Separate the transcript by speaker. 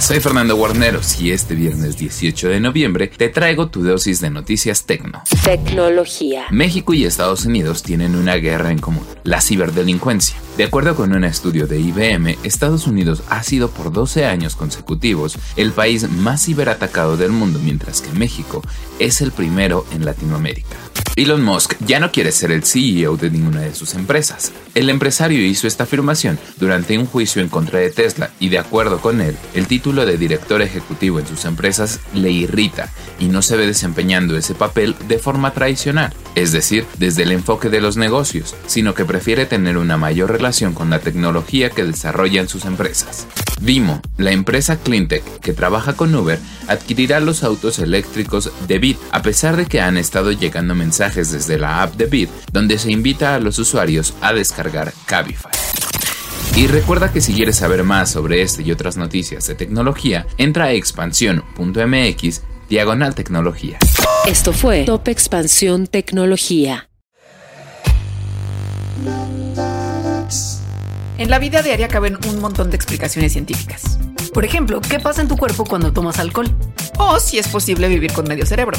Speaker 1: Soy Fernando Guarneros y este viernes 18 de noviembre te traigo tu dosis de noticias tecno.
Speaker 2: Tecnología.
Speaker 1: México y Estados Unidos tienen una guerra en común, la ciberdelincuencia. De acuerdo con un estudio de IBM, Estados Unidos ha sido por 12 años consecutivos el país más ciberatacado del mundo, mientras que México es el primero en Latinoamérica. Elon Musk ya no quiere ser el CEO de ninguna de sus empresas. El empresario hizo esta afirmación durante un juicio en contra de Tesla y de acuerdo con él, el título de director ejecutivo en sus empresas le irrita y no se ve desempeñando ese papel de forma tradicional, es decir, desde el enfoque de los negocios, sino que prefiere tener una mayor relación con la tecnología que desarrolla en sus empresas. Vimo, la empresa Cleantech que trabaja con Uber, adquirirá los autos eléctricos de Bit, a pesar de que han estado llegando mensajes desde la app de Bit, donde se invita a los usuarios a descargar Cabify. Y recuerda que si quieres saber más sobre este y otras noticias de tecnología, entra a expansión.mx diagonal tecnología.
Speaker 2: Esto fue Top Expansión Tecnología.
Speaker 3: En la vida diaria caben un montón de explicaciones científicas.
Speaker 4: Por ejemplo, ¿qué pasa en tu cuerpo cuando tomas alcohol?
Speaker 3: O si es posible vivir con medio cerebro.